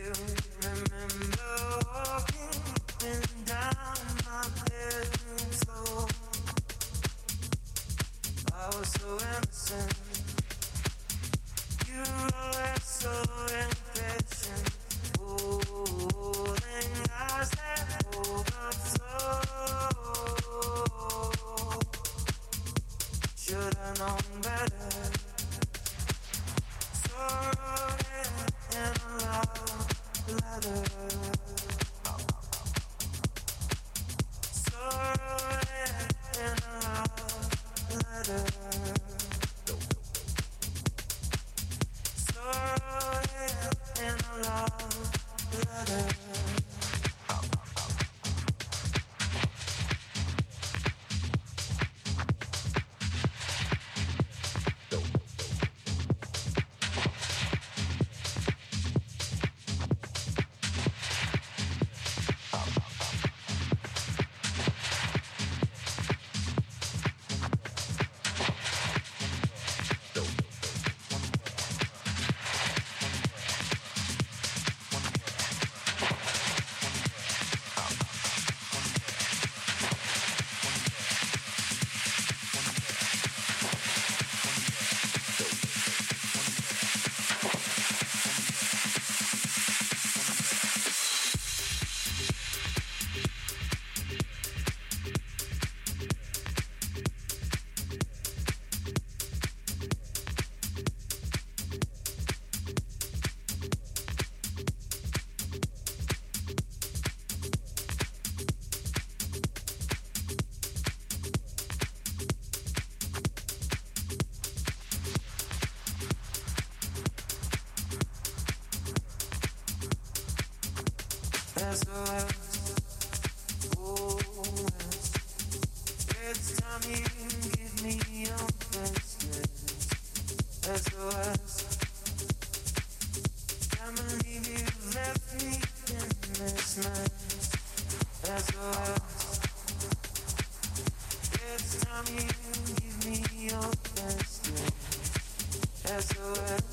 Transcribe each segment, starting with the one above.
You. Together.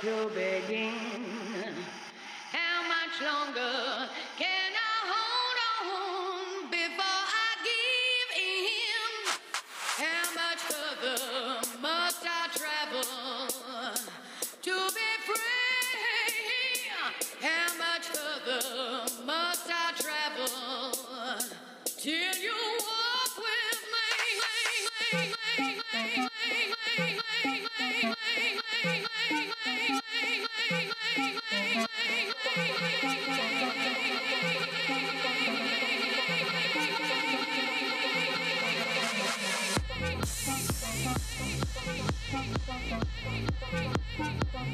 To begin.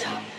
Keep